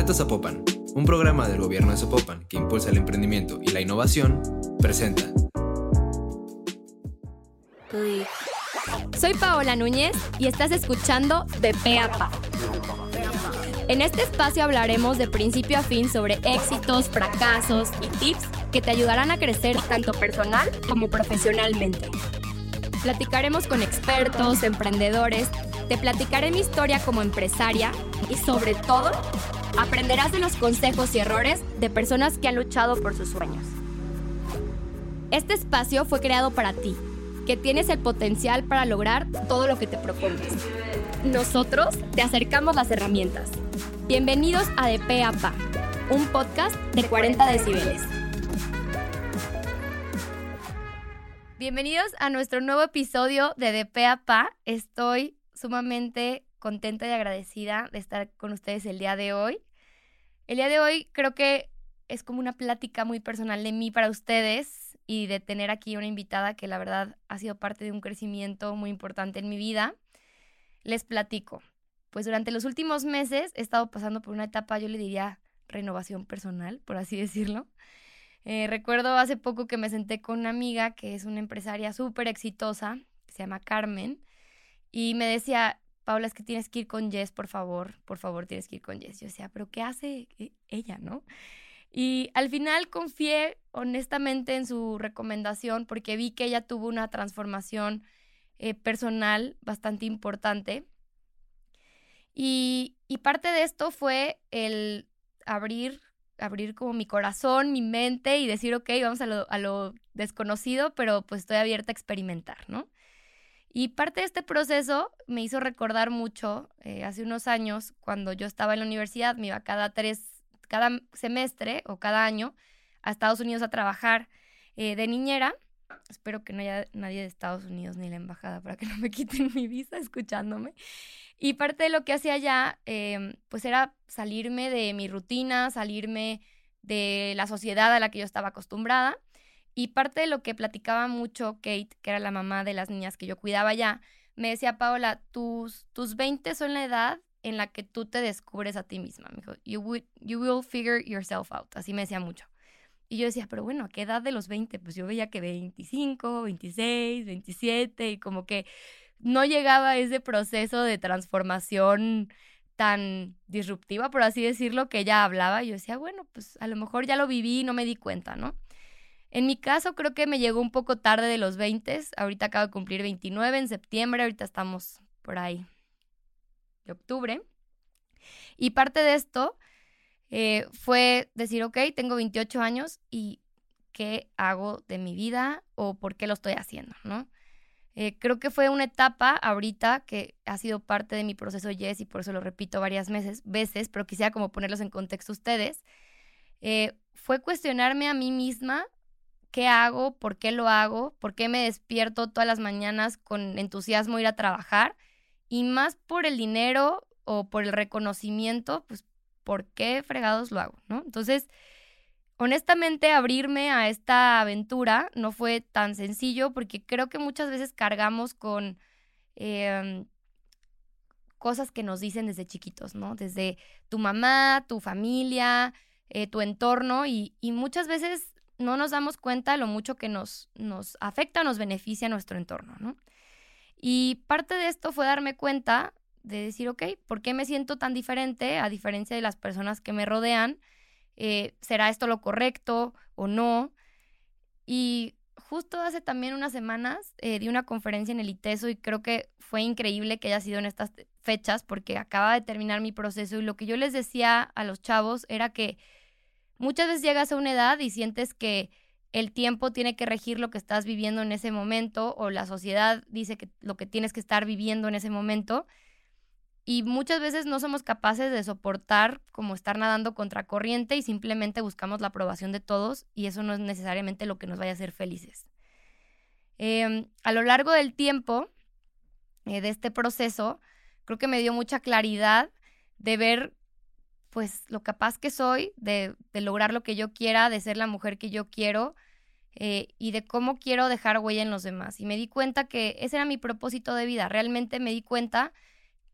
Reto un programa del gobierno de Zapopan que impulsa el emprendimiento y la innovación, presenta. Soy Paola Núñez y estás escuchando De Peapa. En este espacio hablaremos de principio a fin sobre éxitos, fracasos y tips que te ayudarán a crecer tanto personal como profesionalmente. Platicaremos con expertos, emprendedores, te platicaré mi historia como empresaria y sobre todo aprenderás de los consejos y errores de personas que han luchado por sus sueños. Este espacio fue creado para ti, que tienes el potencial para lograr todo lo que te propongas. Nosotros te acercamos las herramientas. Bienvenidos a De P un podcast de 40 decibeles. Bienvenidos a nuestro nuevo episodio de De P. Estoy sumamente contenta y agradecida de estar con ustedes el día de hoy. El día de hoy creo que es como una plática muy personal de mí para ustedes y de tener aquí una invitada que la verdad ha sido parte de un crecimiento muy importante en mi vida. Les platico. Pues durante los últimos meses he estado pasando por una etapa, yo le diría, renovación personal, por así decirlo. Eh, recuerdo hace poco que me senté con una amiga que es una empresaria súper exitosa, que se llama Carmen, y me decía, Paula, es que tienes que ir con Jess, por favor, por favor, tienes que ir con Jess. Yo decía, pero ¿qué hace e-, ella, no? Y al final confié honestamente en su recomendación porque vi que ella tuvo una transformación eh, personal bastante importante. Y, y, parte de esto fue el abrir, abrir como mi corazón, mi mente y decir, ok, vamos a lo, a lo desconocido, pero pues estoy abierta a experimentar, ¿no? Y parte de este proceso me hizo recordar mucho eh, hace unos años, cuando yo estaba en la universidad, me iba cada tres, cada semestre o cada año a Estados Unidos a trabajar eh, de niñera. Espero que no haya nadie de Estados Unidos ni la embajada para que no me quiten mi visa escuchándome. Y parte de lo que hacía allá, em, pues era salirme de mi rutina, salirme de la sociedad a la que yo estaba acostumbrada y parte de lo que platicaba mucho Kate, que era la mamá de las niñas que yo cuidaba ya, me decía, Paola, tus, tus 20 son la edad en la que tú te descubres a ti misma. Me dijo, you, will, you will figure yourself out. Así me decía mucho. Y yo decía, pero bueno, ¿a qué edad de los 20? Pues yo veía que 25, 26, 27 y como que no llegaba a ese proceso de transformación tan disruptiva, por así decirlo, que ella hablaba. Y yo decía, bueno, pues a lo mejor ya lo viví y no me di cuenta, ¿no? En mi caso creo que me llegó un poco tarde de los 20. Ahorita acabo de cumplir 29 en septiembre, ahorita estamos por ahí de octubre. Y parte de esto eh, fue decir, ok, tengo 28 años y ¿qué hago de mi vida o por qué lo estoy haciendo? ¿no? Eh, creo que fue una etapa ahorita que ha sido parte de mi proceso Yes y por eso lo repito varias veces, veces pero quisiera como ponerlos en contexto ustedes. Eh, fue cuestionarme a mí misma qué hago, por qué lo hago, por qué me despierto todas las mañanas con entusiasmo ir a trabajar y más por el dinero o por el reconocimiento, pues por qué fregados lo hago, ¿no? Entonces, honestamente, abrirme a esta aventura no fue tan sencillo porque creo que muchas veces cargamos con em, cosas que nos dicen desde chiquitos, ¿no? Desde tu mamá, tu familia, eh, tu entorno y, y muchas veces no nos damos cuenta lo mucho que nos, nos afecta, nos beneficia nuestro entorno, ¿no? Y parte de esto fue darme cuenta de decir, ok, ¿por qué me siento tan diferente a diferencia de las personas que me rodean? Eh, ¿Será esto lo correcto o no? Y justo hace también unas semanas eh, di una conferencia en el ITESO y creo que fue increíble que haya sido en estas fechas porque acaba de terminar mi proceso y lo que yo les decía a los chavos era que Muchas veces llegas a una edad y sientes que el tiempo tiene que regir lo que estás viviendo en ese momento o la sociedad dice que lo que tienes que estar viviendo en ese momento. Y muchas veces no somos capaces de soportar como estar nadando contra corriente y simplemente buscamos la aprobación de todos y eso no es necesariamente lo que nos vaya a hacer felices. Em, a lo largo del tiempo eh, de este proceso, creo que me dio mucha claridad de ver pues lo capaz que soy de, lograr lo que yo quiera, de ser la mujer que yo quiero eh, y de cómo quiero dejar huella en los demás. Y me di cuenta que ese era mi propósito de vida. Realmente me di cuenta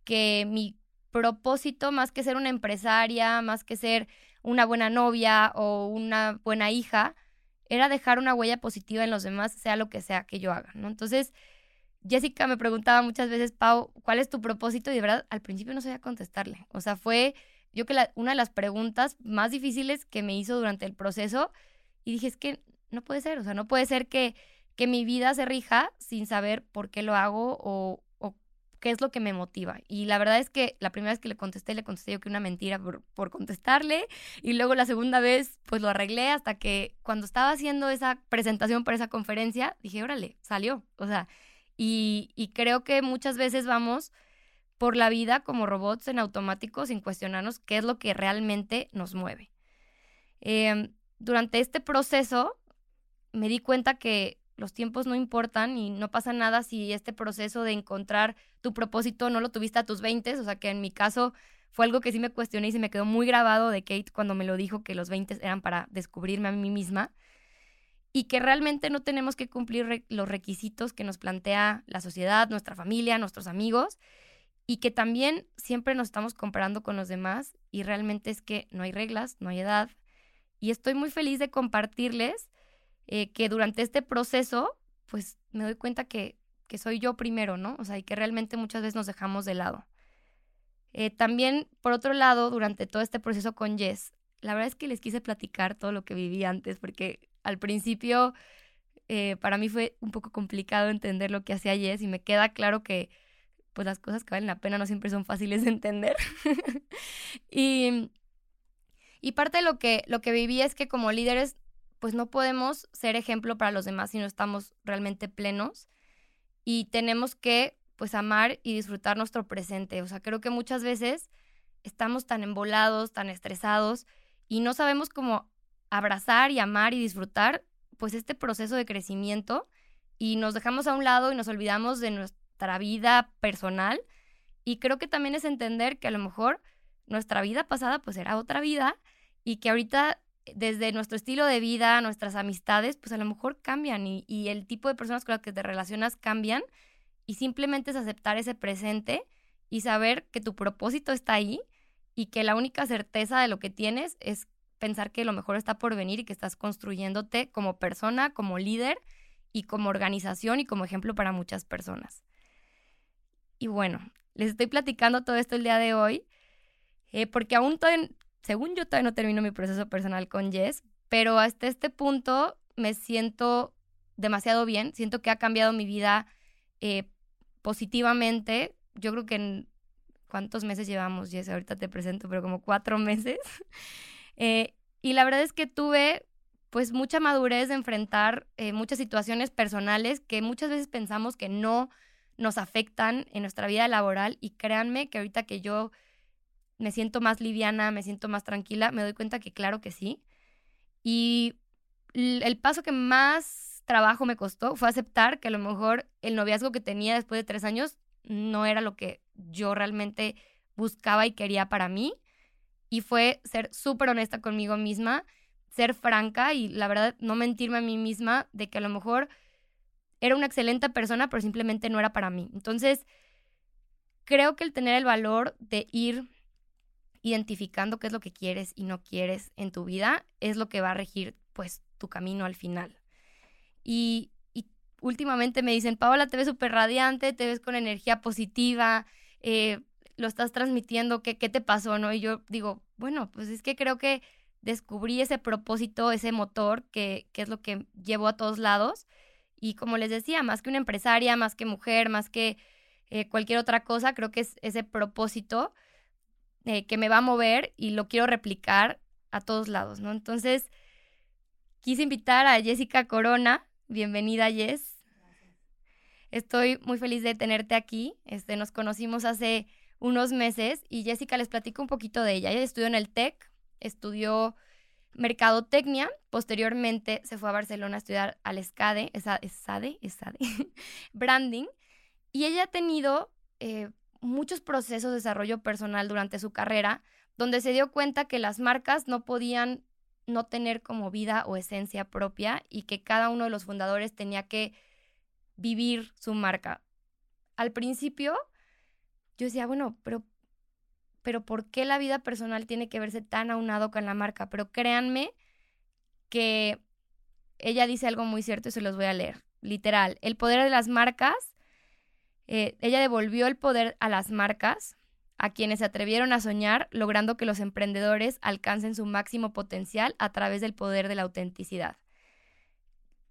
que mi propósito, más que ser una empresaria, más que ser una buena novia o una buena hija, era dejar una huella positiva en los demás, sea lo que sea que yo haga, ¿no? Entonces, Jessica me preguntaba muchas veces, Pau, ¿cuál es tu propósito? Y de verdad, al principio no sabía contestarle. O sea, fue yo que una de las preguntas más difíciles que me hizo durante el proceso y dije, es que no puede ser, o sea, no puede ser que, que mi vida se rija sin saber por qué lo hago o, qué es lo que me motiva. Y la verdad es que la primera vez que le contesté, le contesté yo que una mentira por, por, contestarle. Y luego la segunda vez, pues lo arreglé hasta que cuando estaba haciendo esa presentación para esa conferencia, dije, órale, salió. O sea, y, y creo que muchas veces vamos por la vida como robots en automático sin cuestionarnos qué es lo que realmente nos mueve. Em, durante este proceso me di cuenta que los tiempos no importan y no pasa nada si este proceso de encontrar tu propósito no lo tuviste a tus 20, o sea que en mi caso fue algo que sí me cuestioné y se me quedó muy grabado de Kate cuando me lo dijo que los 20 eran para descubrirme a mí misma y que realmente no tenemos que cumplir los requisitos que nos plantea la sociedad, nuestra familia, nuestros amigos y que también siempre nos estamos comparando con los demás y realmente es que no hay reglas, no hay edad. Y estoy muy feliz de compartirles eh, que durante este proceso, pues me doy cuenta que, que, soy yo primero, ¿no? O sea, y que realmente muchas veces nos dejamos de lado. Eh, también, por otro lado, durante todo este proceso con Jess, la verdad es que les quise platicar todo lo que viví antes, porque al principio eh, para mí fue un poco complicado entender lo que hacía Jess y me queda claro que pues las cosas que valen la pena no siempre son fáciles de entender. y, y parte de lo que, lo que viví es que como líderes, pues no podemos ser ejemplo para los demás si no estamos realmente plenos y tenemos que pues amar y disfrutar nuestro presente. O sea, creo que muchas veces estamos tan embolados, tan estresados y no sabemos cómo abrazar y amar y disfrutar pues este proceso de crecimiento y nos dejamos a un lado y nos olvidamos de, nuestra vida personal. Y creo que también es entender que a lo mejor nuestra vida pasada pues era otra vida y que ahorita desde nuestro estilo de vida, nuestras amistades, pues a lo mejor cambian y, y el tipo de personas con las que te relacionas cambian y simplemente es aceptar ese presente y saber que tu propósito está ahí y que la única certeza de lo que tienes es pensar que lo mejor está por venir y que estás construyéndote como persona, como líder y como organización y como ejemplo para muchas personas. Y bueno, les estoy platicando todo esto el día de hoy, eh, porque aún todavía, según yo todavía no termino mi proceso personal con Jess, pero hasta este punto me siento demasiado bien, siento que ha cambiado mi vida eh, positivamente. Yo creo que en cuántos meses llevamos, Jess, ahorita te presento, pero como cuatro meses. Eh, y la verdad es que tuve pues mucha madurez de enfrentar muchas situaciones personales que muchas veces pensamos que no nos afectan en nuestra vida laboral y créanme que ahorita que yo me siento más liviana, me siento más tranquila, me doy cuenta que claro que sí. Y el paso que más trabajo me costó fue aceptar que a lo mejor el noviazgo que tenía después de tres años no era lo que yo realmente buscaba y quería para mí. Y fue ser súper honesta conmigo misma, ser franca y la verdad no mentirme a mí misma de que a lo mejor era una excelente persona, pero simplemente no era para mí. Entonces, creo que el tener el valor de ir identificando qué es lo que quieres y no quieres en tu vida es lo que va a regir pues tu camino al final. Y, últimamente me dicen, Paola, te ves súper radiante, te ves con energía positiva, eh, lo estás transmitiendo, ¿qué, ¿qué te pasó? ¿no? Y yo digo, bueno, pues es que creo que descubrí ese propósito, ese motor que, que es lo que llevo a todos lados y como les decía, más que una empresaria, más que mujer, más que eh, cualquier otra cosa, creo que es ese propósito eh, que me va a mover y lo quiero replicar a todos lados, ¿no? Entonces, quise invitar a Jessica Corona. Bienvenida, Jess. Estoy muy feliz de tenerte aquí. Este, nos conocimos hace unos meses y Jessica les platico un poquito de ella. Ella estudió en el TEC, estudió mercadotecnia. Posteriormente se fue a Barcelona a estudiar al SCADE, ESADE, ESADE, branding. Y ella ha tenido eh, muchos procesos de desarrollo personal durante su carrera, donde se dio cuenta que las marcas no podían no tener como vida o esencia propia y que cada uno de los fundadores tenía que vivir su marca. Al principio yo decía, bueno, pero pero ¿por qué la vida personal tiene que verse tan aunado con la marca? Pero créanme que ella dice algo muy cierto y se los voy a leer. Literal, el poder de las marcas, eh, ella devolvió el poder a las marcas, a quienes se atrevieron a soñar, logrando que los emprendedores alcancen su máximo potencial a través del poder de la autenticidad.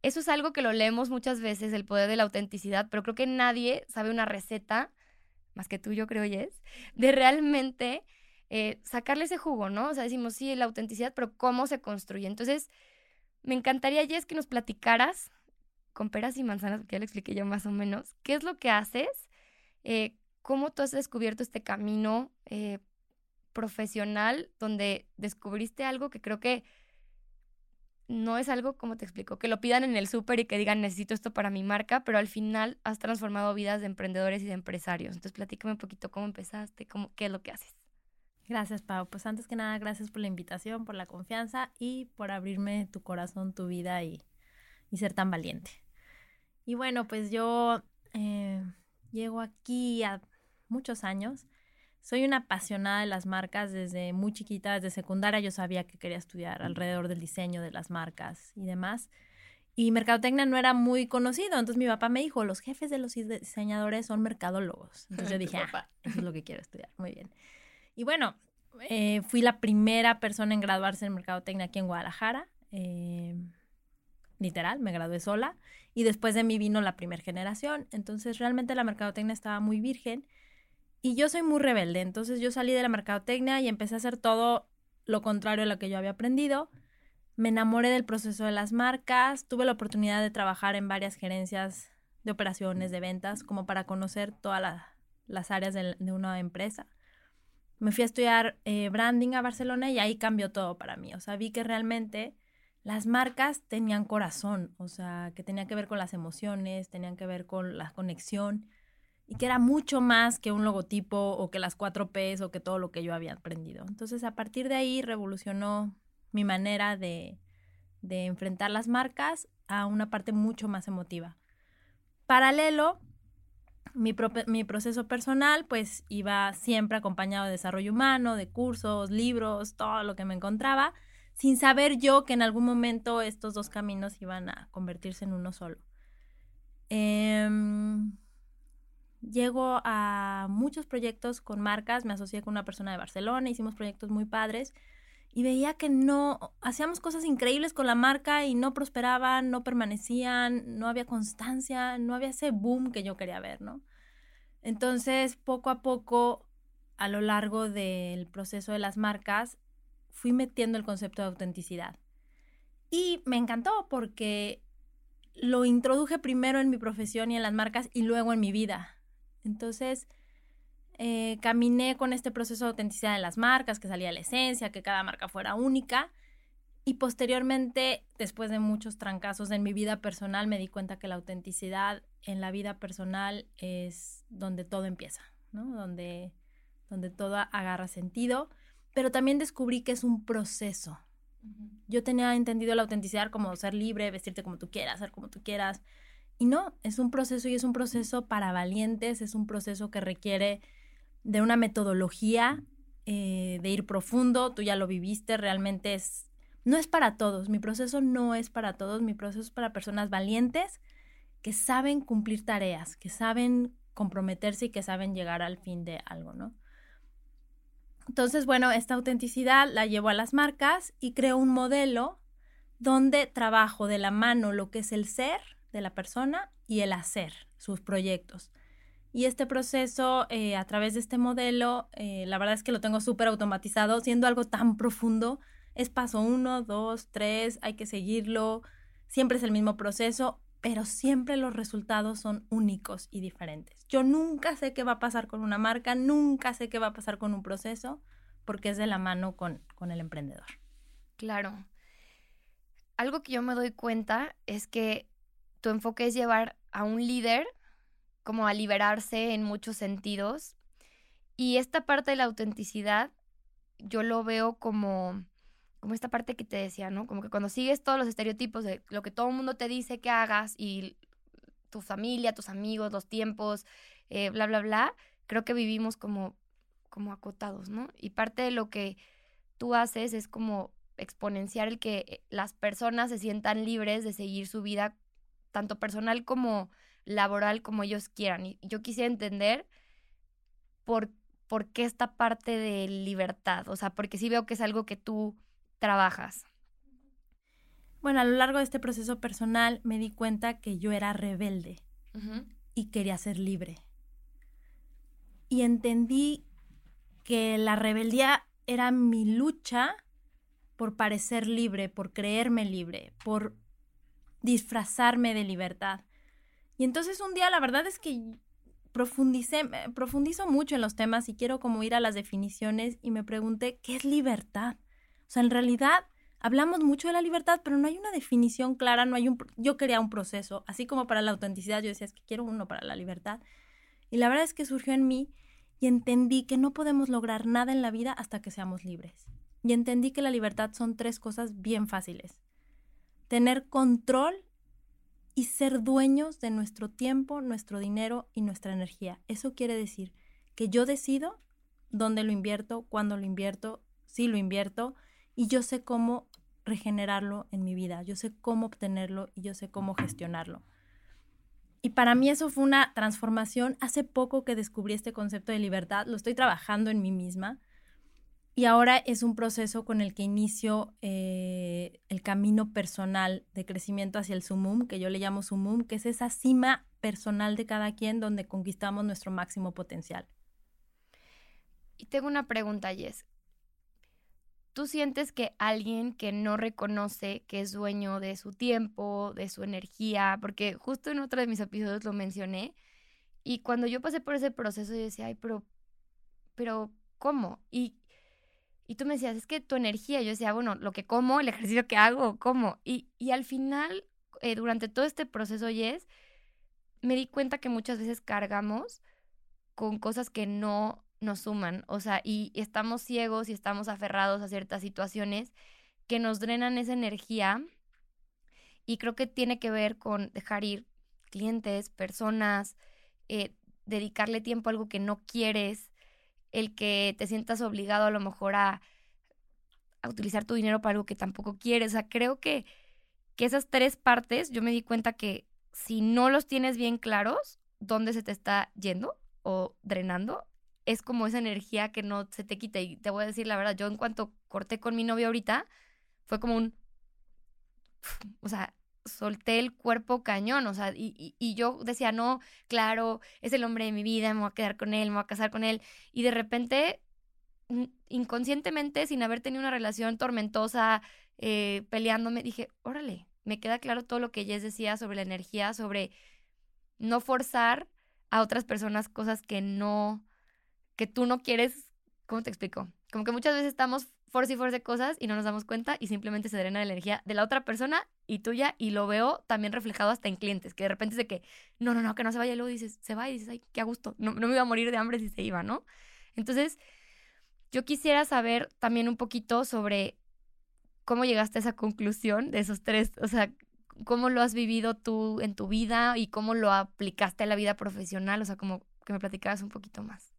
Eso es algo que lo leemos muchas veces, el poder de la autenticidad, pero creo que nadie sabe una receta, más que tú yo creo, Jess, de realmente eh, sacarle ese jugo, ¿no? O sea, decimos, sí, la autenticidad, pero ¿cómo se construye? Entonces, me encantaría, Jess, que nos platicaras con peras y manzanas, que ya le expliqué yo más o menos, qué es lo que haces, eh, cómo tú has descubierto este camino eh, profesional donde descubriste algo que creo que no es algo, como te explico, que lo pidan en el súper y que digan necesito esto para mi marca, pero al final has transformado vidas de emprendedores y de empresarios. Entonces, platícame un poquito cómo empezaste, cómo, qué es lo que haces. Gracias, Pau. Pues antes que nada, gracias por la invitación, por la confianza y por abrirme tu corazón, tu vida y, y ser tan valiente. Y bueno, pues yo eh, llego aquí a muchos años soy una apasionada de las marcas desde muy chiquita, desde secundaria yo sabía que quería estudiar alrededor del diseño de las marcas y demás. Y mercadotecnia no era muy conocido, entonces mi papá me dijo, los jefes de los diseñadores son mercadólogos. Entonces yo dije, ah, eso es lo que quiero estudiar, muy bien. Y bueno, eh, fui la primera persona en graduarse en mercadotecnia aquí en Guadalajara. Eh, literal, me gradué sola. Y después de mí vino la primera generación. Entonces realmente la mercadotecnia estaba muy virgen. Y yo soy muy rebelde, entonces yo salí de la mercadotecnia y empecé a hacer todo lo contrario a lo que yo había aprendido. Me enamoré del proceso de las marcas, tuve la oportunidad de trabajar en varias gerencias de operaciones, de ventas, como para conocer todas las áreas de, una empresa. Me fui a estudiar eh, branding a Barcelona y ahí cambió todo para mí. O sea, vi que realmente las marcas tenían corazón, o sea, que tenía que ver con las emociones, tenían que ver con la conexión y que era mucho más que un logotipo o que las cuatro Ps o que todo lo que yo había aprendido. Entonces a partir de ahí revolucionó mi manera de, de enfrentar las marcas a una parte mucho más emotiva. Paralelo, mi, mi, proceso personal pues iba siempre acompañado de desarrollo humano, de cursos, libros, todo lo que me encontraba, sin saber yo que en algún momento estos dos caminos iban a convertirse en uno solo. Eh, llego a muchos proyectos con marcas, me asocié con una persona de Barcelona, hicimos proyectos muy padres y veía que no, hacíamos cosas increíbles con la marca y no prosperaban, no permanecían, no había constancia, no había ese boom que yo quería ver, ¿no? Entonces, poco a poco, a lo largo del proceso de las marcas, fui metiendo el concepto de autenticidad. Y me encantó porque lo introduje primero en mi profesión y en las marcas y luego en mi vida. Entonces, eh, caminé con este proceso de autenticidad de las marcas, que salía la esencia, que cada marca fuera única. Y posteriormente, después de muchos trancazos en mi vida personal, me di cuenta que la autenticidad en la vida personal es donde todo empieza, ¿no? Donde, donde todo agarra sentido. Pero también descubrí que es un proceso. Yo tenía entendido la autenticidad como ser libre, vestirte como tú quieras, ser como tú quieras, y no, es un proceso y es un proceso para valientes, es un proceso que requiere de una metodología, eh, de ir profundo, tú ya lo viviste, realmente es, no es para todos, mi proceso no es para todos, mi proceso es para personas valientes que saben cumplir tareas, que saben comprometerse y que saben llegar al fin de algo, ¿no? Entonces, bueno, esta autenticidad la llevo a las marcas y creo un modelo donde trabajo de la mano lo que es el ser de la persona y el hacer sus proyectos. Y este proceso, eh, a través de este modelo, eh, la verdad es que lo tengo súper automatizado, siendo algo tan profundo. Es paso uno, dos, tres, hay que seguirlo. Siempre es el mismo proceso, pero siempre los resultados son únicos y diferentes. Yo nunca sé qué va a pasar con una marca, nunca sé qué va a pasar con un proceso, porque es de la mano con, con el emprendedor. Claro. Algo que yo me doy cuenta es que tu enfoque es llevar a un líder como a liberarse en muchos sentidos. Y esta parte de la autenticidad, yo lo veo como, como esta parte que te decía, ¿no? Como que cuando sigues todos los estereotipos de lo que todo el mundo te dice que hagas y tu familia, tus amigos, los tiempos, eh, bla, bla, bla, creo que vivimos como como acotados, ¿no? Y parte de lo que tú haces es como exponenciar el que eh, las personas se sientan libres de seguir su vida, tanto personal como laboral, como ellos quieran. Y yo quisiera entender por, por qué esta parte de libertad, o sea, porque sí veo que es algo que tú trabajas. Bueno, a lo largo de este proceso personal me di cuenta que yo era rebelde y quería ser libre. Y entendí que la rebeldía era mi lucha por parecer libre, por creerme libre, por disfrazarme de libertad. Y entonces un día la verdad es que profundicé, profundizo mucho en los temas y quiero como ir a las definiciones y me pregunté, ¿qué es libertad? O sea, en realidad hablamos mucho de la libertad, pero no hay una definición clara, no hay un... Yo quería un proceso, así como para la autenticidad, yo decía, es que quiero uno para la libertad. Y la verdad es que surgió en mí y entendí que no podemos lograr nada en la vida hasta que seamos libres. Y entendí que la libertad son tres cosas bien fáciles. Tener control y ser dueños de nuestro tiempo, nuestro dinero y nuestra energía. Eso quiere decir que yo decido dónde lo invierto, cuándo lo invierto, si lo invierto y yo sé cómo regenerarlo en mi vida, yo sé cómo obtenerlo y yo sé cómo gestionarlo. Y para mí eso fue una transformación. Hace poco que descubrí este concepto de libertad, lo estoy trabajando en mí misma. Y ahora es un proceso con el que inicio eh, el camino personal de crecimiento hacia el sumum, que yo le llamo sumum, que es esa cima personal de cada quien donde conquistamos nuestro máximo potencial. Y tengo una pregunta, Jess. ¿Tú sientes que alguien que no reconoce que es dueño de su tiempo, de su energía, porque justo en otro de mis episodios lo mencioné, y cuando yo pasé por ese proceso yo decía, ay, pero, pero, ¿cómo? Y, y tú me decías, es que tu energía, yo decía, bueno, lo que como, el ejercicio que hago, ¿cómo? Y, y al final, eh, durante todo este proceso, Yes, me di cuenta que muchas veces cargamos con cosas que no nos suman, o sea, y, estamos ciegos y estamos aferrados a ciertas situaciones que nos drenan esa energía y creo que tiene que ver con dejar ir clientes, personas, eh, dedicarle tiempo a algo que no quieres, el que te sientas obligado a lo mejor a, utilizar tu dinero para algo que tampoco quieres. O sea, creo que, que esas tres partes, yo me di cuenta que si no los tienes bien claros, dónde se te está yendo o drenando, es como esa energía que no se te quita. Y te voy a decir la verdad, yo en cuanto corté con mi novio ahorita, fue como un... O sea, solté el cuerpo cañón, o sea, y, y, yo decía, no, claro, es el hombre de mi vida, me voy a quedar con él, me voy a casar con él. Y de repente, inconscientemente, sin haber tenido una relación tormentosa, eh, peleándome, dije, órale, me queda claro todo lo que Jess decía sobre la energía, sobre no forzar a otras personas cosas que no que tú no quieres, ¿cómo te explico? Como que muchas veces estamos force y force cosas y no nos damos cuenta y simplemente se drena la energía de la otra persona y tuya y lo veo también reflejado hasta en clientes, que de repente es de que, no, no, no, que no se vaya y luego dices, se va y dices, ay, qué a gusto, no, no me iba a morir de hambre si se iba, ¿no? Entonces, yo quisiera saber también un poquito sobre cómo llegaste a esa conclusión de esos tres, o sea, cómo lo has vivido tú en tu vida y cómo lo aplicaste a la vida profesional, o sea, como que me platicaras un poquito más.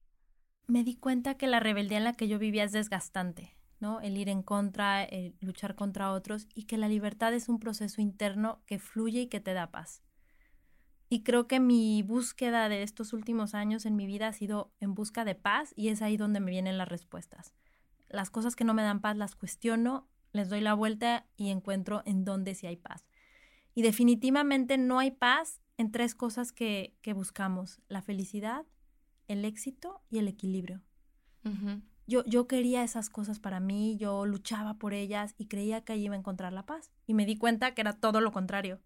Me di cuenta que la rebeldía en la que yo vivía es desgastante, ¿no? El ir en contra, el luchar contra otros y que la libertad es un proceso interno que fluye y que te da paz. Y creo que mi búsqueda de estos últimos años en mi vida ha sido en busca de paz y es ahí donde me vienen las respuestas. Las cosas que no me dan paz las cuestiono, les doy la vuelta y encuentro en dónde sí hay paz. Y definitivamente no hay paz en tres cosas que, que buscamos, la felicidad, el éxito y el equilibrio. Yo, yo quería esas cosas para mí, yo luchaba por ellas y creía que allí iba a encontrar la paz. Y me di cuenta que era todo lo contrario.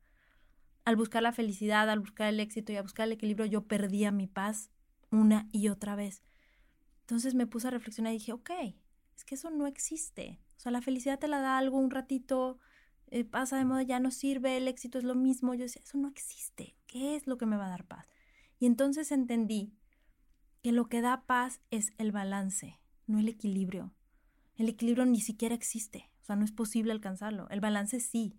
Al buscar la felicidad, al buscar el éxito y a buscar el equilibrio, yo perdía mi paz una y otra vez. Entonces me puse a reflexionar y dije, ok, es que eso no existe. O sea, la felicidad te la da algo un ratito, eh, pasa de moda, ya no sirve, el éxito es lo mismo. Yo decía, eso no existe. ¿Qué es lo que me va a dar paz? Y entonces entendí que lo que da paz es el balance, no el equilibrio. El equilibrio ni siquiera existe, o sea, no es posible alcanzarlo. El balance sí.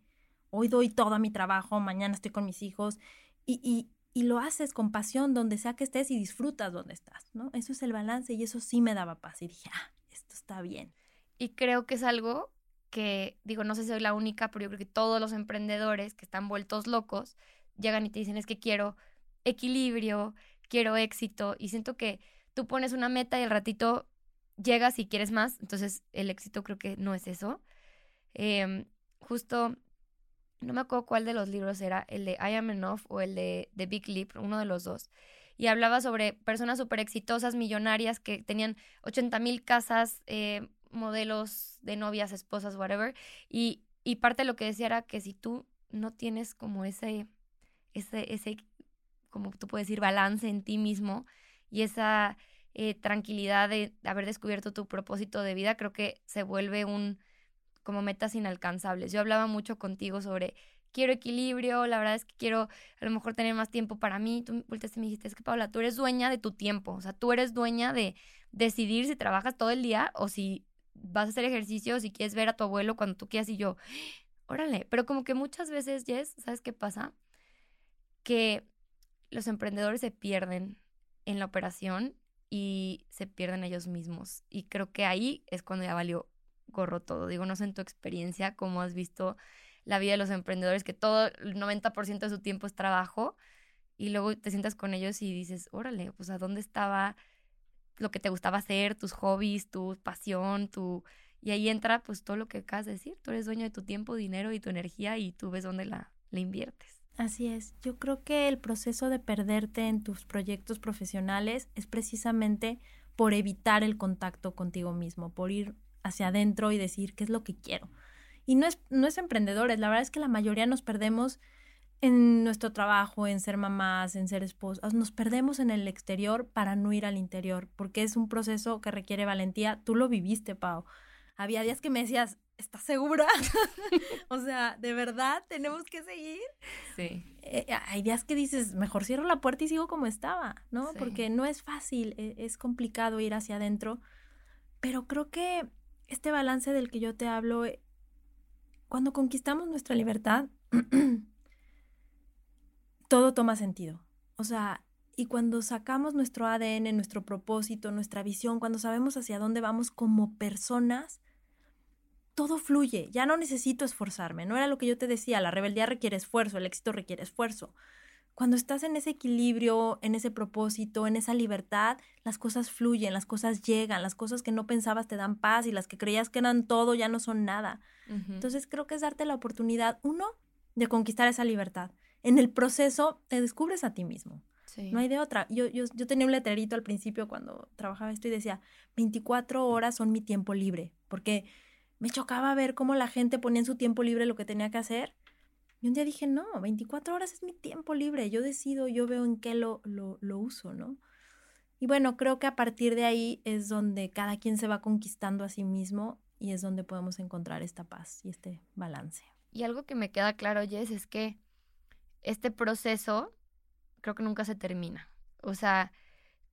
Hoy doy todo a mi trabajo, mañana estoy con mis hijos y, y lo haces con pasión donde sea que estés y disfrutas donde estás, ¿no? Eso es el balance y eso sí me daba paz y dije, ah, esto está bien. Y creo que es algo que, digo, no sé si soy la única, pero yo creo que todos los emprendedores que están vueltos locos llegan y te dicen es que quiero equilibrio, quiero éxito y siento que tú pones una meta y al ratito llegas y quieres más, entonces el éxito creo que no es eso. Em, justo no me acuerdo cuál de los libros era, el de I Am Enough o el de The Big Leap, uno de los dos. Y hablaba sobre personas súper exitosas, millonarias, que tenían 80 mil casas, eh, modelos de novias, esposas, whatever. Y, y parte de lo que decía era que si tú no tienes como ese, ese, ese, como tú puedes decir, balance en ti mismo y esa eh, tranquilidad de haber descubierto tu propósito de vida, creo que se vuelve un como metas inalcanzables. Yo hablaba mucho contigo sobre quiero equilibrio, la verdad es que quiero a lo mejor tener más tiempo para mí. Tú volteaste me dijiste, es que Paula, tú eres dueña de tu tiempo, o sea, tú eres dueña de decidir si trabajas todo el día o si vas a hacer ejercicio, o si quieres ver a tu abuelo cuando tú quieras y yo, órale, pero como que muchas veces, Jess, ¿sabes qué pasa? Que los emprendedores se pierden en la operación y se pierden ellos mismos. Y creo que ahí es cuando ya valió gorro todo. Digo, no sé en tu experiencia cómo has visto la vida de los emprendedores, que todo el 90% de su tiempo es trabajo y luego te sientas con ellos y dices, órale, pues a dónde estaba lo que te gustaba hacer, tus hobbies, tu pasión, tu... Y ahí entra pues todo lo que acabas de decir, tú eres dueño de tu tiempo, dinero y tu energía y tú ves dónde la, la inviertes. Así es, yo creo que el proceso de perderte en tus proyectos profesionales es precisamente por evitar el contacto contigo mismo, por ir hacia adentro y decir qué es lo que quiero. Y no es, no es emprendedores, la verdad es que la mayoría nos perdemos en nuestro trabajo, en ser mamás, en ser esposas, nos perdemos en el exterior para no ir al interior, porque es un proceso que requiere valentía. Tú lo viviste, Pau. Había días que me decías, ¿estás segura? o sea, ¿de verdad tenemos que seguir? Sí. Eh, hay días que dices, mejor cierro la puerta y sigo como estaba, ¿no? Porque no es fácil, e, es complicado ir hacia adentro, pero creo que este balance del que yo te hablo, eh, cuando conquistamos nuestra libertad, todo toma sentido. O sea, y cuando sacamos nuestro ADN, nuestro propósito, nuestra visión, cuando sabemos hacia dónde vamos como personas, todo fluye. Ya no necesito esforzarme. No era lo que yo te decía, la rebeldía requiere esfuerzo, el éxito requiere esfuerzo. Cuando estás en ese equilibrio, en ese propósito, en esa libertad, las cosas fluyen, las cosas llegan, las cosas que no pensabas te dan paz y las que creías que eran todo ya no son nada. Entonces creo que es darte la oportunidad, uno, de conquistar esa libertad. En el proceso te descubres a ti mismo. No hay de otra. Yo, yo, yo tenía un letrerito al principio cuando trabajaba esto y decía, 24 horas son mi tiempo libre, porque me chocaba ver cómo la gente ponía en su tiempo libre lo que tenía que hacer y un día dije, no, 24 horas es mi tiempo libre, yo decido, yo veo en qué lo, lo, uso, ¿no? Y bueno, creo que a partir de ahí es donde cada quien se va conquistando a sí mismo y es donde podemos encontrar esta paz y este balance. Y algo que me queda claro, Jess, es que este proceso creo que nunca se termina. O sea,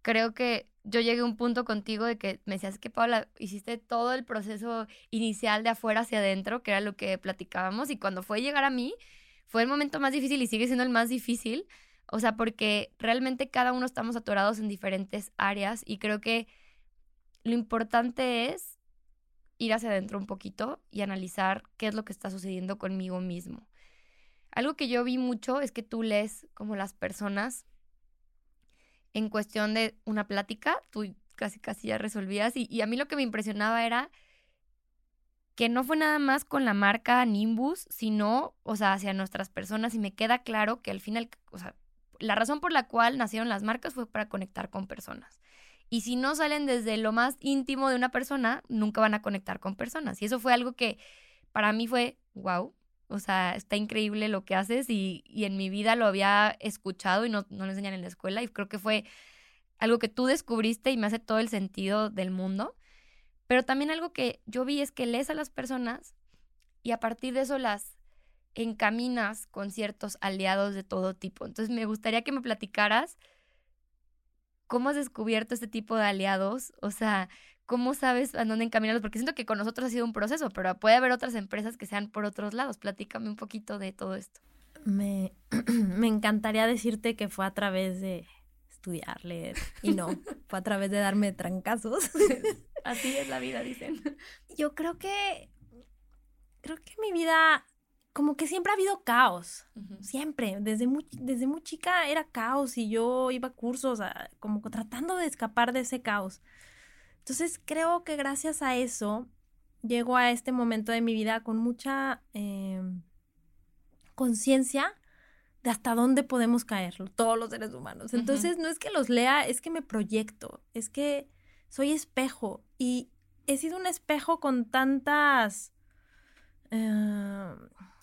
creo que yo llegué a un punto contigo de que me decías que, Paula, hiciste todo el proceso inicial de afuera hacia adentro, que era lo que platicábamos, y cuando fue llegar a mí, fue el momento más difícil y sigue siendo el más difícil. O sea, porque realmente cada uno estamos atorados en diferentes áreas y creo que lo importante es ir hacia adentro un poquito y analizar qué es lo que está sucediendo conmigo mismo. Algo que yo vi mucho es que tú lees como las personas en cuestión de una plática, tú casi casi ya resolvías y, y a mí lo que me impresionaba era que no fue nada más con la marca Nimbus, sino, o sea, hacia nuestras personas y me queda claro que al final, o sea, la razón por la cual nacieron las marcas fue para conectar con personas. Y si no salen desde lo más íntimo de una persona, nunca van a conectar con personas. Y eso fue algo que para mí fue, wow, o sea, está increíble lo que haces y, y en mi vida lo había escuchado y no, no lo enseñan en la escuela y creo que fue algo que tú descubriste y me hace todo el sentido del mundo. Pero también algo que yo vi es que lees a las personas y a partir de eso las encaminas con ciertos aliados de todo tipo. Entonces me gustaría que me platicaras cómo has descubierto este tipo de aliados, o sea, cómo sabes a dónde encaminarlos, porque siento que con nosotros ha sido un proceso, pero puede haber otras empresas que sean por otros lados. Platícame un poquito de todo esto. Me, me encantaría decirte que fue a través de estudiar, leer, y no, fue a través de darme trancazos. Así es la vida, dicen. Yo creo que, creo que mi vida, como que siempre ha habido caos, siempre, desde muy, desde muy chica era caos y yo iba a cursos, como tratando de escapar de ese caos. Entonces creo que gracias a eso llego a este momento de mi vida con mucha em, conciencia de hasta dónde podemos caer todos los seres humanos. Entonces, no es que los lea, es que me proyecto, es que soy espejo y he sido un espejo con tantas eh,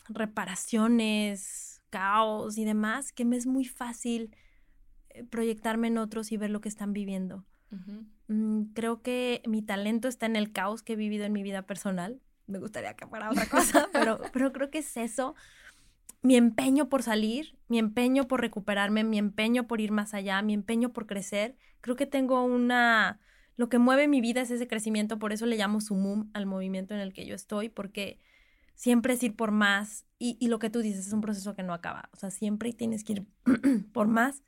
reparaciones, caos y demás, que me es muy fácil eh, proyectarme en otros y ver lo que están viviendo. Creo que mi talento está en el caos que he vivido en mi vida personal. Me gustaría que fuera otra cosa, pero, pero creo que es eso mi empeño por salir, mi empeño por recuperarme, mi empeño por ir más allá, mi empeño por crecer. Creo que tengo una... Lo que mueve mi vida es ese crecimiento, por eso le llamo sumum al movimiento en el que yo estoy, porque siempre es ir por más y, y lo que tú dices es un proceso que no acaba, o sea, siempre tienes que ir por más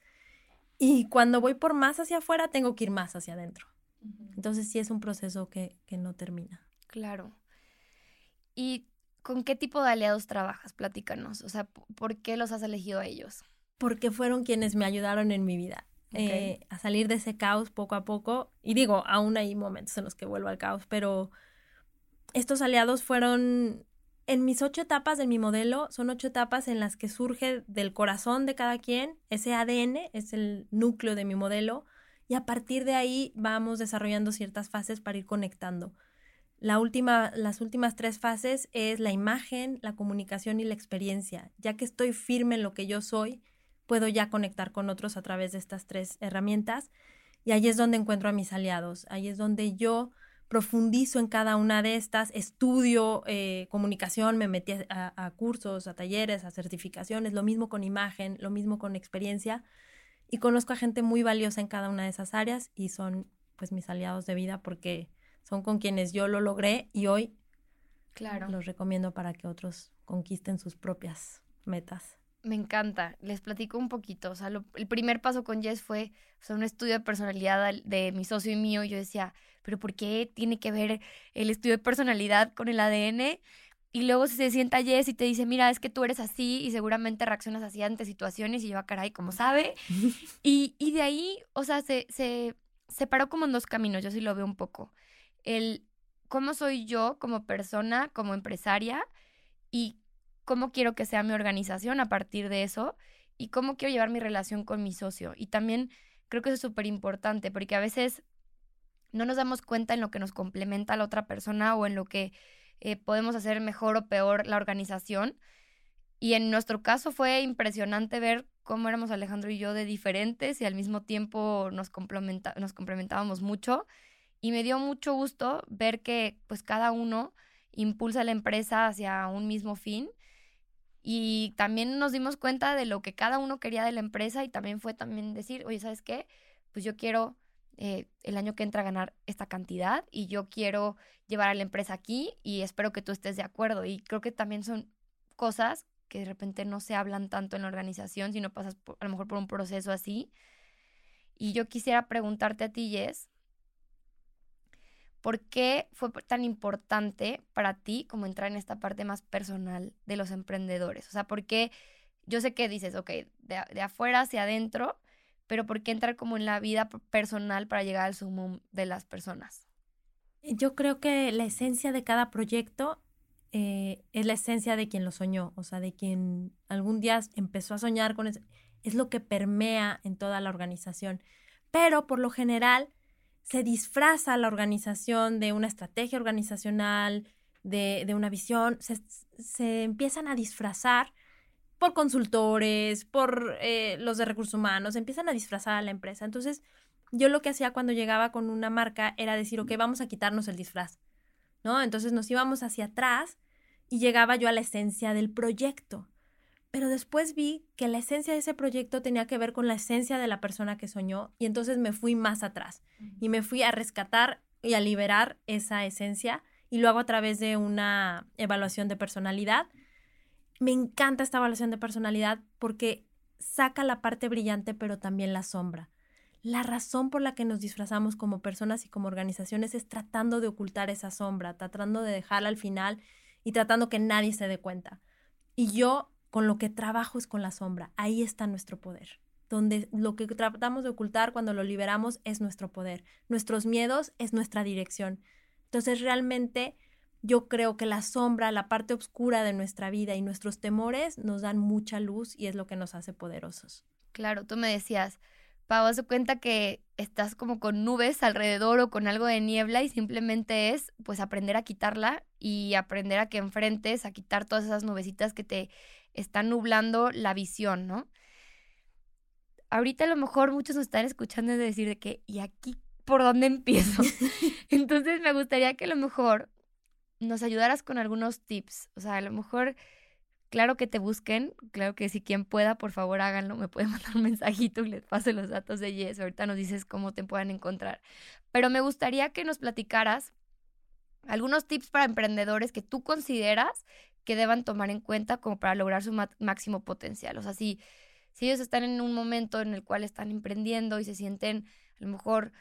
y cuando voy por más hacia afuera tengo que ir más hacia adentro. Entonces sí es un proceso que, que no termina. Claro. Y ¿Con qué tipo de aliados trabajas? Platícanos. O sea, ¿por qué los has elegido a ellos? Porque fueron quienes me ayudaron en mi vida. Eh, a salir de ese caos poco a poco. Y digo, aún hay momentos en los que vuelvo al caos, pero estos aliados fueron en mis ocho etapas de mi modelo, son ocho etapas en las que surge del corazón de cada quien, ese ADN es el núcleo de mi modelo, y a partir de ahí vamos desarrollando ciertas fases para ir conectando. La última, las últimas tres fases es la imagen, la comunicación y la experiencia. Ya que estoy firme en lo que yo soy, puedo ya conectar con otros a través de estas tres herramientas. Y ahí es donde encuentro a mis aliados. Ahí es donde yo profundizo en cada una de estas, estudio eh, comunicación, me metí a, a, cursos, a talleres, a certificaciones, lo mismo con imagen, lo mismo con experiencia. Y conozco a gente muy valiosa en cada una de esas áreas y son pues mis aliados de vida porque son con quienes yo lo logré y hoy claro. los recomiendo para que otros conquisten sus propias metas. Me encanta. Les platico un poquito. O sea, el primer paso con Jess fue un estudio de personalidad de mi socio y mío. Y yo decía, ¿pero por qué tiene que ver el estudio de personalidad con el ADN? Y luego se sienta Jess y te dice, mira, es que tú eres así y seguramente reaccionas así ante situaciones. Y yo, ah, caray, ¿cómo sabe? y, y de ahí, o sea, se, se separó como en dos caminos. Yo sí lo veo un poco el cómo soy yo como persona, como empresaria y cómo quiero que sea mi organización a partir de eso y cómo quiero llevar mi relación con mi socio. Y también creo que eso es súper importante porque a veces no nos damos cuenta en lo que nos complementa a la otra persona o en lo que eh, podemos hacer mejor o peor la organización. Y en nuestro caso fue impresionante ver cómo éramos Alejandro y yo de diferentes y al mismo tiempo nos, nos complementábamos mucho y me dio mucho gusto ver que pues cada uno impulsa la empresa hacia un mismo fin y también nos dimos cuenta de lo que cada uno quería de la empresa y también fue también decir, oye, ¿sabes qué? Pues yo quiero eh, el año que entra ganar esta cantidad y yo quiero llevar a la empresa aquí y espero que tú estés de acuerdo. Y creo que también son cosas que de repente no se hablan tanto en la organización si no pasas a lo mejor por un proceso así. Y yo quisiera preguntarte a ti, Jess, ¿Por qué fue tan importante para ti como entrar en esta parte más personal de los emprendedores? O sea, ¿por qué? Yo sé que dices, ok, de, afuera hacia adentro, pero ¿por qué entrar como en la vida personal para llegar al sumo de las personas? Yo creo que la esencia de cada proyecto eh, es la esencia de quien lo soñó, o sea, de quien algún día empezó a soñar con eso. Es lo que permea en toda la organización. Pero por lo general, se disfraza la organización de una estrategia organizacional, de, una visión, se, empiezan a disfrazar por consultores, por eh, los de recursos humanos, empiezan a disfrazar a la empresa. Entonces, yo lo que hacía cuando llegaba con una marca era decir, ok, vamos a quitarnos el disfraz, ¿no? Entonces nos íbamos hacia atrás y llegaba yo a la esencia del proyecto. Pero después vi que la esencia de ese proyecto tenía que ver con la esencia de la persona que soñó y entonces me fui más atrás y me fui a rescatar y a liberar esa esencia y lo hago a través de una evaluación de personalidad me encanta esta evaluación de personalidad porque saca la parte brillante, pero también la sombra. La razón por la que nos disfrazamos como personas y como organizaciones es tratando de ocultar esa sombra, tratando de dejarla al final y tratando que nadie se dé cuenta. Y yo con lo que trabajo es con la sombra. Ahí está nuestro poder. Donde lo que tratamos de ocultar cuando lo liberamos es nuestro poder. Nuestros miedos es nuestra dirección. Entonces realmente yo creo que la sombra, la parte oscura de nuestra vida y nuestros temores nos dan mucha luz y es lo que nos hace poderosos. Claro, tú me decías, Pau, haz cuenta que estás como con nubes alrededor o con algo de niebla y simplemente es pues aprender a quitarla y aprender a que enfrentes, a quitar todas esas nubecitas que te están nublando la visión, ¿no? Ahorita a lo mejor muchos nos están escuchando decir de que, ¿y aquí por dónde empiezo? Entonces me gustaría que a lo mejor nos ayudaras con algunos tips. O sea, a lo mejor, claro que te busquen, claro que si quien pueda, por favor háganlo. Me pueden mandar un mensajito y les paso los datos de Yes. Ahorita nos dices cómo te puedan encontrar. Pero me gustaría que nos platicaras algunos tips para emprendedores que tú consideras que deban tomar en cuenta como para lograr su máximo potencial. O sea, si, si ellos están en un momento en el cual están emprendiendo y se sienten a lo mejor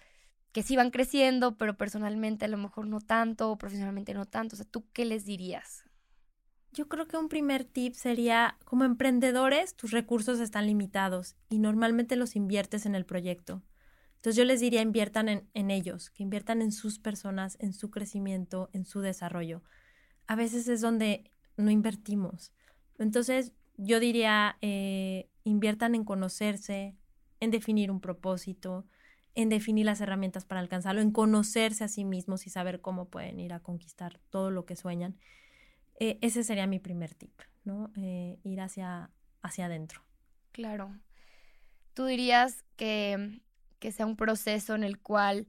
que sí van creciendo, pero personalmente a lo mejor no tanto, o profesionalmente no tanto. O sea, ¿tú qué les dirías? Yo creo que un primer tip sería, como emprendedores, tus recursos están limitados y normalmente los inviertes en el proyecto. Entonces yo les diría, inviertan en, en ellos, que inviertan en sus personas, en su crecimiento, en su desarrollo. A veces es donde no invertimos. Entonces yo diría, eh, inviertan en conocerse, en definir un propósito, en definir las herramientas para alcanzarlo, en conocerse a sí mismos y saber cómo pueden ir a conquistar todo lo que sueñan. Eh, ese sería mi primer tip, ¿no? Eh, ir hacia, hacia adentro. Claro. ¿Tú dirías que, que sea un proceso en el cual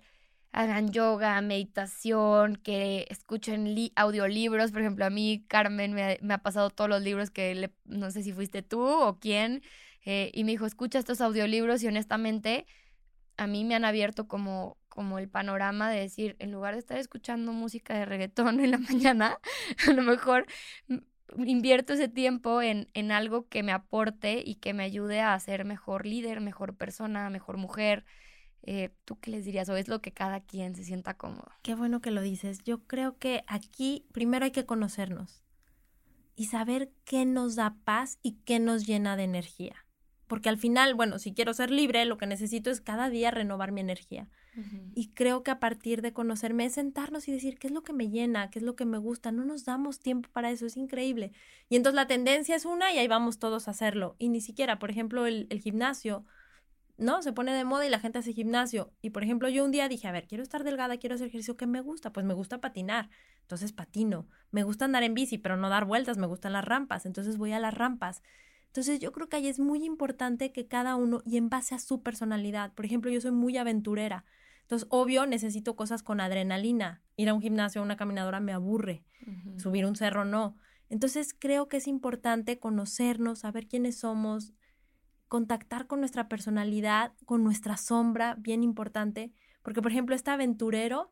hagan yoga, meditación, que escuchen audiolibros. Por ejemplo, a mí, Carmen, me, ha pasado todos los libros que le, no sé si fuiste tú o quién, eh, y me dijo, escucha estos audiolibros y honestamente a mí me han abierto como, como el panorama de decir, en lugar de estar escuchando música de reggaetón en la mañana, a lo mejor invierto ese tiempo en, en algo que me aporte y que me ayude a ser mejor líder, mejor persona, mejor mujer. Eh, ¿Tú qué les dirías? ¿O es lo que cada quien se sienta cómodo? Qué bueno que lo dices. Yo creo que aquí primero hay que conocernos y saber qué nos da paz y qué nos llena de energía porque al final, bueno, si quiero ser libre, lo que necesito es cada día renovar mi energía. Y creo que a partir de conocerme es sentarnos y decir qué es lo que me llena, qué es lo que me gusta. No nos damos tiempo para eso, es increíble. Y entonces la tendencia es una y ahí vamos todos a hacerlo. Y ni siquiera, por ejemplo, el, el gimnasio, ¿no? Se pone de moda y la gente hace gimnasio. Y por ejemplo, yo un día dije, a ver, quiero estar delgada, quiero hacer ejercicio que me gusta. Pues me gusta patinar, entonces patino. Me gusta andar en bici, pero no dar vueltas, me gustan las rampas, entonces voy a las rampas. Entonces yo creo que ahí es muy importante que cada uno, y en base a su personalidad, por ejemplo, yo soy muy aventurera, entonces obvio necesito cosas con adrenalina, ir a un gimnasio, a una caminadora me aburre, subir un cerro no. Entonces creo que es importante conocernos, saber quiénes somos, contactar con nuestra personalidad, con nuestra sombra, bien importante, porque por ejemplo este aventurero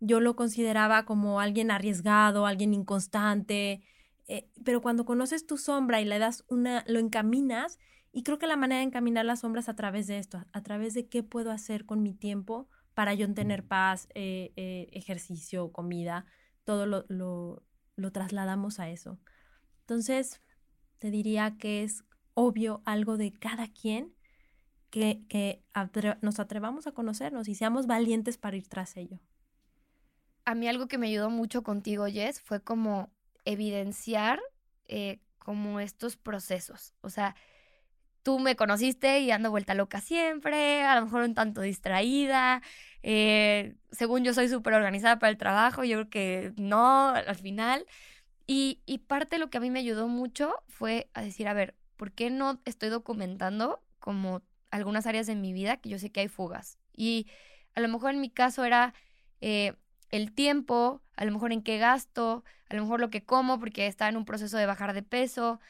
yo lo consideraba como alguien arriesgado, alguien inconstante, eh, pero cuando conoces tu sombra y le das una, lo encaminas, y creo que la manera de encaminar las sombras a través de esto, a través de qué puedo hacer con mi tiempo para yo tener paz, eh, eh, ejercicio, comida, todo lo, lo, lo trasladamos a eso. Entonces, te diría que es obvio algo de cada quien que, que nos atrevamos a conocernos y seamos valientes para ir tras ello. A mí algo que me ayudó mucho contigo, Jess, fue como evidenciar eh, como estos procesos. O sea, tú me conociste y ando vuelta loca siempre, a lo mejor un tanto distraída. Eh, según yo soy súper organizada para el trabajo, yo creo que no, al final. Y, y parte de lo que a mí me ayudó mucho fue a decir, a ver, ¿por qué no estoy documentando como algunas áreas de mi vida que yo sé que hay fugas? Y a lo mejor en mi caso era eh, el tiempo, a lo mejor en qué gasto, a lo mejor lo que como porque estaba en un proceso de bajar de peso.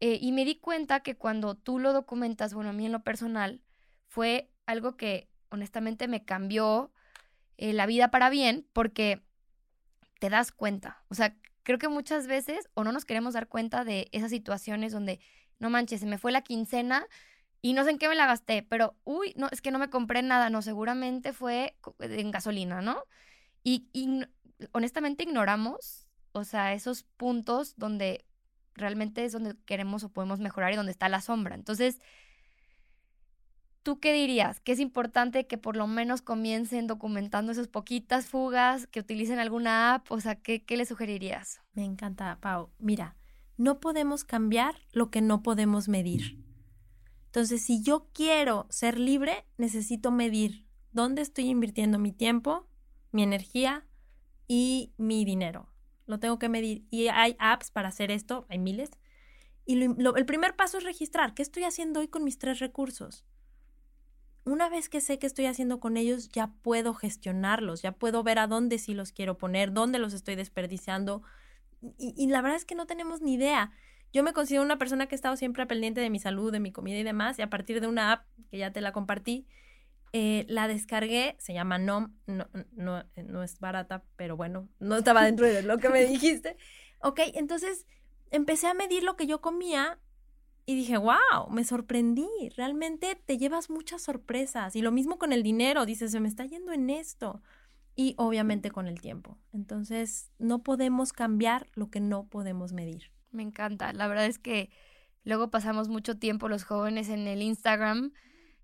Eh, y me di cuenta que cuando tú lo documentas, bueno, a mí en lo personal, fue algo que honestamente me cambió eh, la vida para bien porque te das cuenta. O sea, creo que muchas veces o no nos queremos dar cuenta de esas situaciones donde, no manches, se me fue la quincena y no sé en qué me la gasté, pero, uy, no, es que no me compré nada, no, seguramente fue en gasolina, ¿no? Y, honestamente ignoramos, o sea, esos puntos donde realmente es donde queremos o podemos mejorar y donde está la sombra. Entonces, ¿Tú qué dirías? Que es importante que por lo menos comiencen documentando esas poquitas fugas, que utilicen alguna app, o sea, ¿qué, qué le sugerirías? Me encanta, Pau. Mira, no podemos cambiar lo que no podemos medir. Entonces, si yo quiero ser libre, necesito medir dónde estoy invirtiendo mi tiempo, mi energía y mi dinero. Lo tengo que medir. Y hay apps para hacer esto, hay miles. Y el primer paso es registrar. ¿Qué estoy haciendo hoy con mis tres recursos? una vez que sé qué estoy haciendo con ellos, ya puedo gestionarlos, ya puedo ver a dónde sí los quiero poner, dónde los estoy desperdiciando. Y, la verdad es que no tenemos ni idea. Yo me considero una persona que he estado siempre pendiente de mi salud, de mi comida y demás, y a partir de una app que ya te la compartí, eh, la descargué, se llama NOM, no, no, no es barata, pero bueno, no estaba dentro de lo que me dijiste. Ok, entonces empecé a medir lo que yo comía y dije, wow, me sorprendí. Realmente te llevas muchas sorpresas. Y lo mismo con el dinero. Dices, se me está yendo en esto. Y obviamente con el tiempo. Entonces, no podemos cambiar lo que no podemos medir. Me encanta. La verdad es que luego pasamos mucho tiempo los jóvenes en el Instagram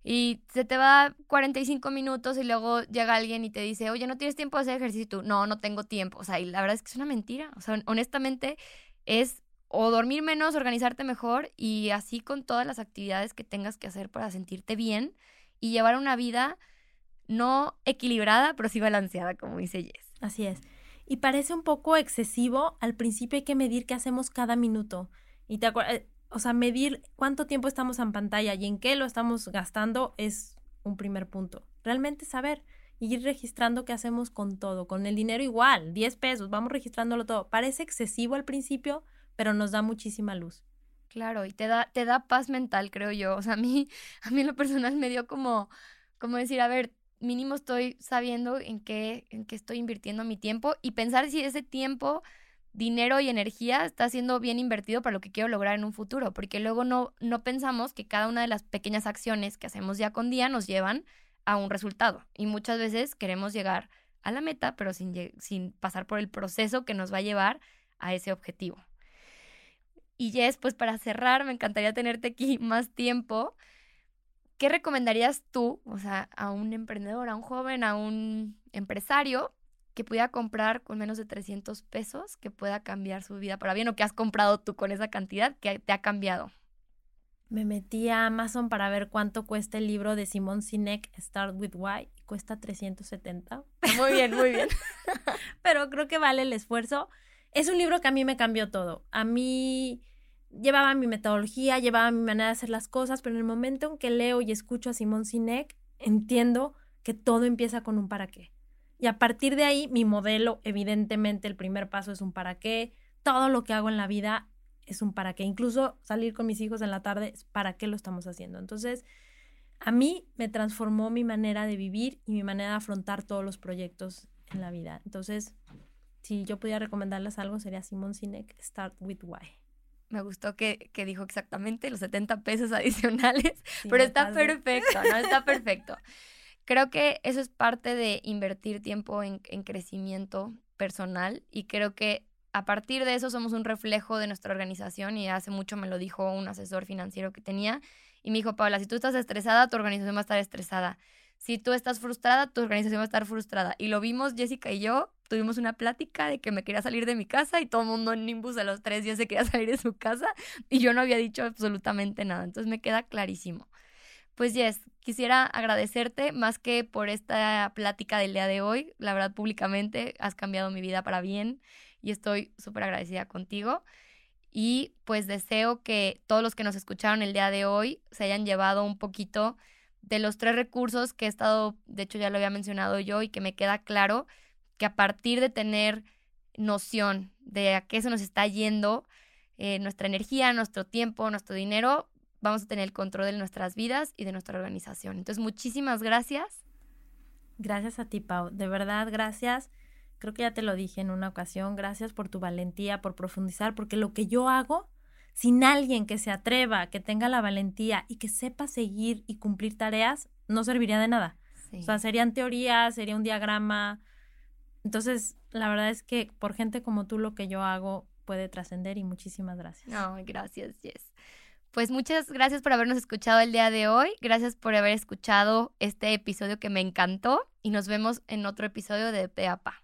y se te va 45 minutos y luego llega alguien y te dice, oye, ¿no tienes tiempo de hacer ejercicio? tú, no, no tengo tiempo. O sea, y la verdad es que es una mentira. O sea, honestamente es o dormir menos, organizarte mejor y así con todas las actividades que tengas que hacer para sentirte bien y llevar una vida no equilibrada, pero sí balanceada, como dice Jess. Así es. Y parece un poco excesivo, al principio hay que medir qué hacemos cada minuto. Y te eh, o sea, medir cuánto tiempo estamos en pantalla y en qué lo estamos gastando es un primer punto. Realmente saber y ir registrando qué hacemos con todo, con el dinero igual, 10 pesos, vamos registrándolo todo. Parece excesivo al principio, pero nos da muchísima luz. Claro, y te da, te da paz mental, creo yo. O sea, a mí, a mí en lo personal me dio como, como decir, a ver, mínimo estoy sabiendo en qué, en qué estoy invirtiendo mi tiempo y pensar si ese tiempo, dinero y energía está siendo bien invertido para lo que quiero lograr en un futuro, porque luego no, no pensamos que cada una de las pequeñas acciones que hacemos día con día nos llevan a un resultado. Y muchas veces queremos llegar a la meta, pero sin, sin pasar por el proceso que nos va a llevar a ese objetivo. Y Jess, pues para cerrar, me encantaría tenerte aquí más tiempo. ¿Qué recomendarías tú, o sea, a un emprendedor, a un joven, a un empresario que pudiera comprar con menos de 300 pesos, que pueda cambiar su vida para bien o que has comprado tú con esa cantidad que te ha cambiado? Me metí a Amazon para ver cuánto cuesta el libro de Simon Sinek, Start with Why, y cuesta 370. Muy bien, muy bien. Pero creo que vale el esfuerzo es un libro que a mí me cambió todo. A mí llevaba mi metodología, llevaba mi manera de hacer las cosas, pero en el momento en que leo y escucho a Simón Sinek, entiendo que todo empieza con un para qué. Y a partir de ahí, mi modelo, evidentemente, el primer paso es un para qué. Todo lo que hago en la vida es un para qué. Incluso salir con mis hijos en la tarde para qué lo estamos haciendo. Entonces, a mí me transformó mi manera de vivir y mi manera de afrontar todos los proyectos en la vida. Entonces, si yo pudiera recomendarles algo, sería Simon Sinek, Start with Why. Me gustó que, que dijo exactamente los 70 pesos adicionales, pero está perfecto, ¿no? Está perfecto. Creo que eso es parte de invertir tiempo en, en crecimiento personal y creo que a partir de eso somos un reflejo de nuestra organización y hace mucho me lo dijo un asesor financiero que tenía y me dijo, Paula, si tú estás estresada, tu organización va a estar estresada. Si tú estás frustrada, tu organización va a estar frustrada. Y lo vimos Jessica y yo, tuvimos una plática de que me quería salir de mi casa y todo el mundo en Nimbus a los tres días se quería salir de su casa y yo no había dicho absolutamente nada. Entonces me queda clarísimo. Pues Jess, quisiera agradecerte más que por esta plática del día de hoy. La verdad, públicamente has cambiado mi vida para bien y estoy súper agradecida contigo. Y pues deseo que todos los que nos escucharon el día de hoy se hayan llevado un poquito de los tres recursos que he estado, de hecho ya lo había mencionado yo y que me queda claro que a partir de tener noción de a qué se nos está yendo eh, nuestra energía, nuestro tiempo, nuestro dinero, vamos a tener el control de nuestras vidas y de nuestra organización. Entonces, muchísimas gracias. Gracias a ti, Pau. De verdad, gracias. creo que ya te lo dije en una ocasión, gracias por tu valentía, por profundizar, porque lo que yo hago, sin alguien que se atreva, que tenga la valentía y que sepa seguir y cumplir tareas, no serviría de nada. O sea, serían teorías, sería un diagrama. Entonces, la verdad es que por gente como tú lo que yo hago puede trascender y muchísimas gracias. No, gracias, Jess. Pues muchas gracias por habernos escuchado el día de hoy. Gracias por haber escuchado este episodio que me encantó y nos vemos en otro episodio de Peapa.